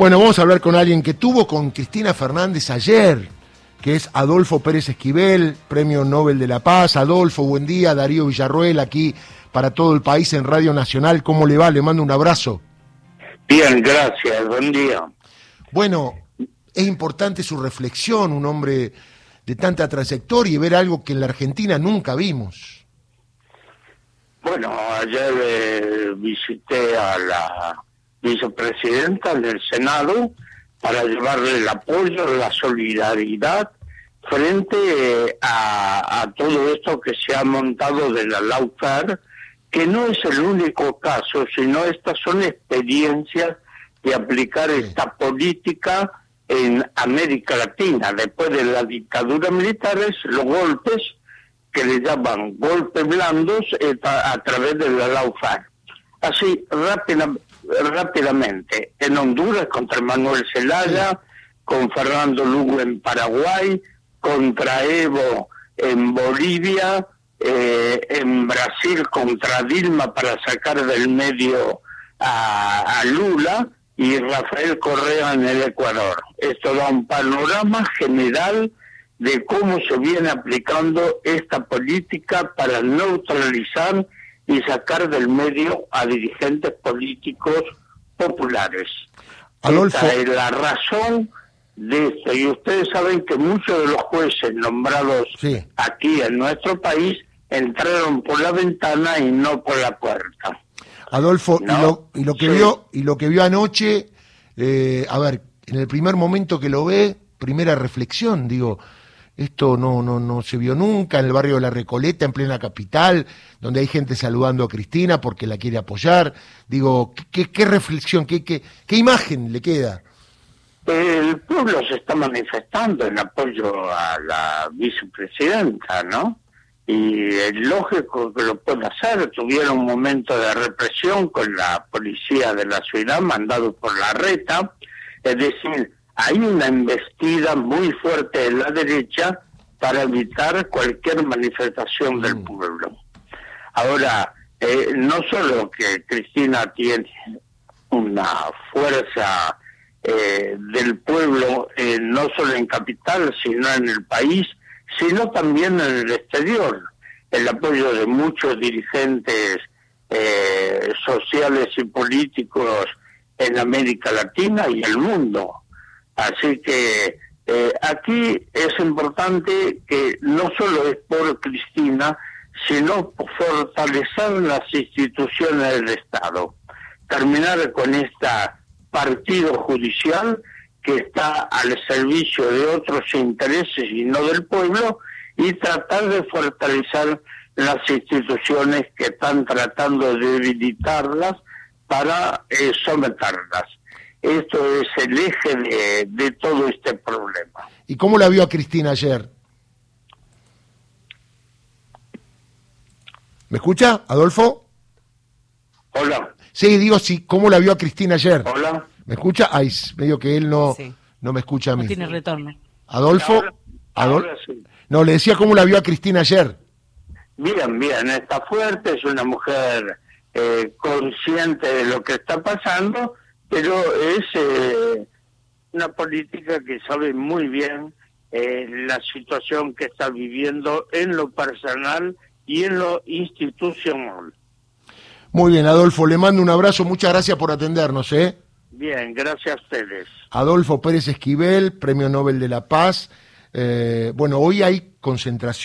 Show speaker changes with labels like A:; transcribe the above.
A: Bueno, vamos a hablar con alguien que tuvo con Cristina Fernández ayer, que es Adolfo Pérez Esquivel, Premio Nobel de la Paz. Adolfo, buen día. Darío Villarruel, aquí para todo el país en Radio Nacional. ¿Cómo le va? Le mando un abrazo.
B: Bien, gracias. Buen día.
A: Bueno, es importante su reflexión, un hombre de tanta trayectoria y ver algo que en la Argentina nunca vimos.
B: Bueno, ayer eh, visité a la vicepresidenta del Senado para llevarle el apoyo, la solidaridad frente eh, a, todo esto que se ha montado de la LAUFAR, que no es el único caso, sino estas son experiencias de aplicar esta política en América Latina. Después de la dictadura militares, los golpes que le llaman golpes blandos eh, a, través de la LAUFAR. Así, rápidamente rápidamente. En Honduras contra Manuel Zelaya, con Fernando Lugo en Paraguay, contra Evo en Bolivia, eh, en Brasil contra Dilma para sacar del medio a, a, Lula y Rafael Correa en el Ecuador. Esto da un panorama general de cómo se viene aplicando esta política para neutralizar y sacar del medio a dirigentes políticos populares. Esta es la razón de esto. Y ustedes saben que muchos de los jueces nombrados aquí en nuestro país entraron por la ventana y no por la puerta.
A: Adolfo, y, lo, y, lo, que vio y lo que vio anoche, eh, a ver, en el primer momento que lo ve, primera reflexión, digo, esto no, no, no se vio nunca en el barrio de La Recoleta, en plena capital, donde hay gente saludando a Cristina porque la quiere apoyar. Digo, ¿qué, qué reflexión, qué, qué, qué imagen le queda?
B: El pueblo se está manifestando en apoyo a la vicepresidenta, ¿no? Y es lógico que lo pueda hacer. Tuvieron un momento de represión con la policía de la ciudad, mandado por la reta. Es decir, hay una embestida muy fuerte de la derecha para evitar cualquier manifestación del mm. pueblo. Ahora, eh, no solo que Cristina tiene una fuerza eh, del pueblo, eh, no solo en capital, sino en el país, sino también en el exterior. El apoyo de muchos dirigentes sociales y políticos en América Latina y el mundo. Así que eh, aquí es importante que no solo es por Cristina, sino fortalecer las instituciones del Estado, terminar con este partido judicial que está al servicio de otros intereses y no del pueblo y tratar de fortalecer las instituciones que están tratando de debilitarlas para eh, someterlas. Esto es el eje de, todo este problema.
A: ¿Y cómo la vio a Cristina ayer? ¿Me escucha, Adolfo?
B: Hola.
A: Sí, digo, sí, ¿cómo la vio a Cristina ayer?
B: Hola.
A: ¿Me escucha? Ay, medio que él no, no me escucha a mí.
C: No tiene retorno.
A: Adolfo. Ahora, No, le decía cómo la vio a Cristina ayer.
B: Bien, bien, está fuerte, es una mujer eh, consciente de lo que está pasando pero es eh, una política que sabe muy bien eh, la situación que está viviendo en lo personal y en lo institucional.
A: Muy bien, Adolfo, le mando un abrazo, muchas gracias por atendernos, ¿eh?
B: Bien, gracias a ustedes.
A: Adolfo Pérez Esquivel, Premio Nobel de la Paz. Eh, bueno, hoy hay concentración.